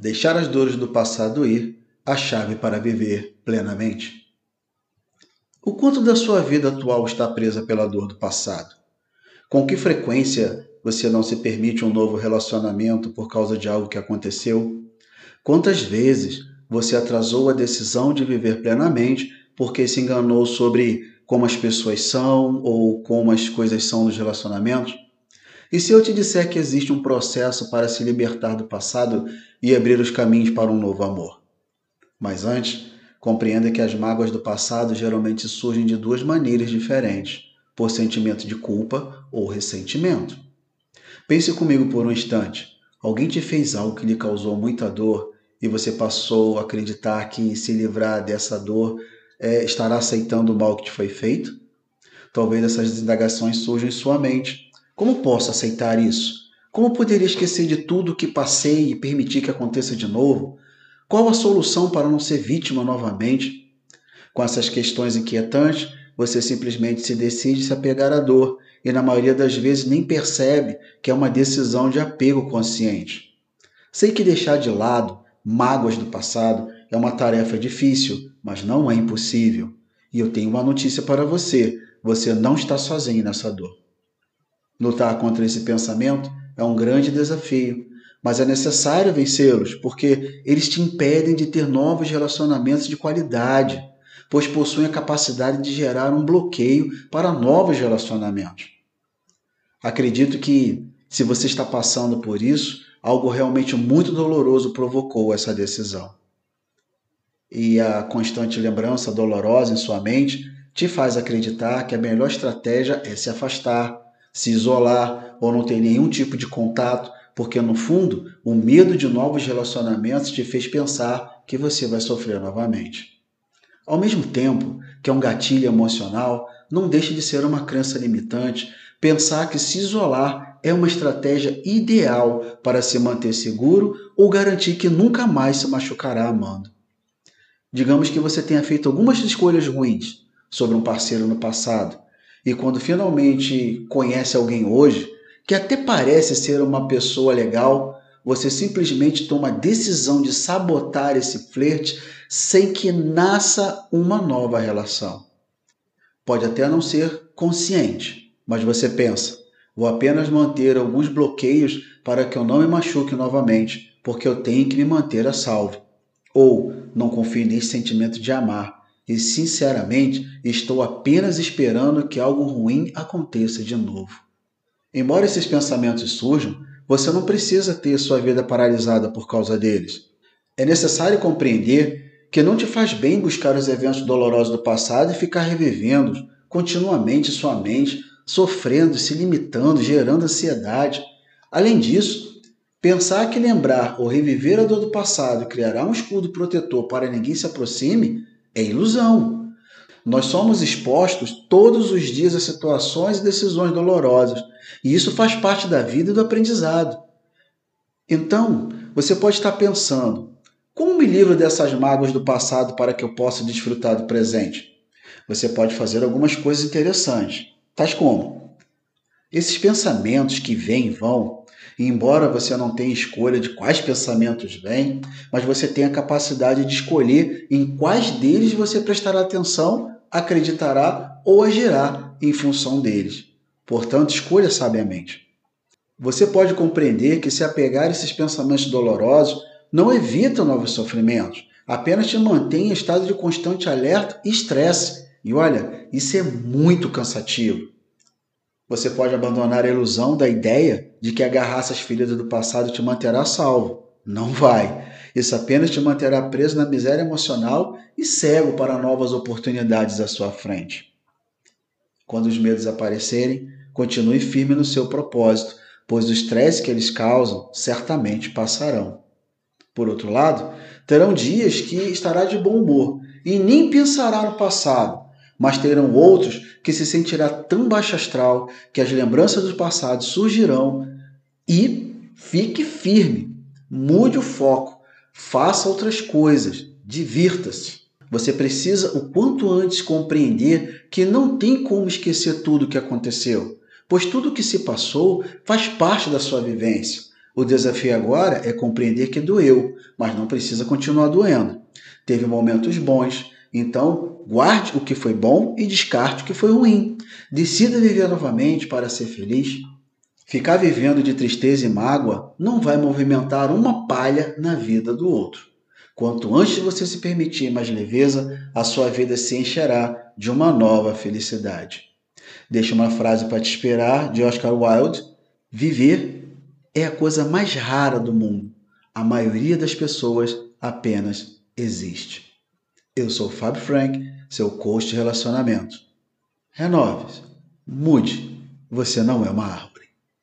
Deixar as dores do passado ir, a chave para viver plenamente. O quanto da sua vida atual está presa pela dor do passado? Com que frequência você não se permite um novo relacionamento por causa de algo que aconteceu? Quantas vezes você atrasou a decisão de viver plenamente porque se enganou sobre como as pessoas são ou como as coisas são nos relacionamentos? E se eu te disser que existe um processo para se libertar do passado e abrir os caminhos para um novo amor? Mas antes, compreenda que as mágoas do passado geralmente surgem de duas maneiras diferentes: por sentimento de culpa ou ressentimento. Pense comigo por um instante. Alguém te fez algo que lhe causou muita dor e você passou a acreditar que se livrar dessa dor é, estará aceitando o mal que te foi feito? Talvez essas indagações surjam em sua mente como posso aceitar isso? Como poderia esquecer de tudo que passei e permitir que aconteça de novo? Qual a solução para não ser vítima novamente? Com essas questões inquietantes, você simplesmente se decide se apegar à dor e, na maioria das vezes, nem percebe que é uma decisão de apego consciente. Sei que deixar de lado mágoas do passado é uma tarefa difícil, mas não é impossível. E eu tenho uma notícia para você: você não está sozinho nessa dor. Lutar contra esse pensamento é um grande desafio, mas é necessário vencê-los, porque eles te impedem de ter novos relacionamentos de qualidade, pois possuem a capacidade de gerar um bloqueio para novos relacionamentos. Acredito que, se você está passando por isso, algo realmente muito doloroso provocou essa decisão. E a constante lembrança dolorosa em sua mente te faz acreditar que a melhor estratégia é se afastar se isolar ou não ter nenhum tipo de contato, porque no fundo o medo de novos relacionamentos te fez pensar que você vai sofrer novamente. Ao mesmo tempo que é um gatilho emocional, não deixa de ser uma crença limitante pensar que se isolar é uma estratégia ideal para se manter seguro ou garantir que nunca mais se machucará amando. Digamos que você tenha feito algumas escolhas ruins sobre um parceiro no passado e quando finalmente conhece alguém hoje, que até parece ser uma pessoa legal, você simplesmente toma a decisão de sabotar esse flerte sem que nasça uma nova relação. Pode até não ser consciente, mas você pensa: vou apenas manter alguns bloqueios para que eu não me machuque novamente, porque eu tenho que me manter a salvo. Ou não confio nesse sentimento de amar, e, sinceramente, estou apenas esperando que algo ruim aconteça de novo. Embora esses pensamentos surjam, você não precisa ter sua vida paralisada por causa deles. É necessário compreender que não te faz bem buscar os eventos dolorosos do passado e ficar revivendo continuamente sua mente, sofrendo, se limitando, gerando ansiedade. Além disso, pensar que lembrar ou reviver a dor do passado criará um escudo protetor para ninguém se aproxime é ilusão. Nós somos expostos todos os dias a situações e decisões dolorosas, e isso faz parte da vida e do aprendizado. Então, você pode estar pensando: como me livro dessas mágoas do passado para que eu possa desfrutar do presente? Você pode fazer algumas coisas interessantes, tais como: esses pensamentos que vêm e vão, e embora você não tenha escolha de quais pensamentos vêm, mas você tem a capacidade de escolher em quais deles você prestará atenção, acreditará ou agirá em função deles. Portanto, escolha sabiamente. Você pode compreender que se apegar a esses pensamentos dolorosos não evita novos sofrimentos, apenas te mantém em estado de constante alerta e estresse. E olha, isso é muito cansativo. Você pode abandonar a ilusão da ideia de que agarrar essas feridas do passado te manterá salvo. Não vai. Isso apenas te manterá preso na miséria emocional e cego para novas oportunidades à sua frente. Quando os medos aparecerem, continue firme no seu propósito, pois o estresse que eles causam certamente passarão. Por outro lado, terão dias que estará de bom humor e nem pensará no passado, mas terão outros que se sentirá tão baixo astral que as lembranças do passado surgirão e fique firme, mude o foco, faça outras coisas, divirta-se. Você precisa o quanto antes compreender que não tem como esquecer tudo o que aconteceu, pois tudo o que se passou faz parte da sua vivência. O desafio agora é compreender que doeu, mas não precisa continuar doendo. Teve momentos bons, então guarde o que foi bom e descarte o que foi ruim. Decida viver novamente para ser feliz. Ficar vivendo de tristeza e mágoa não vai movimentar uma palha na vida do outro. Quanto antes você se permitir mais leveza, a sua vida se encherá de uma nova felicidade. Deixa uma frase para te esperar de Oscar Wilde: Viver é a coisa mais rara do mundo. A maioria das pessoas apenas existe. Eu sou Fábio Frank, seu coach de relacionamento. Renove-se, mude. Você não é uma árvore.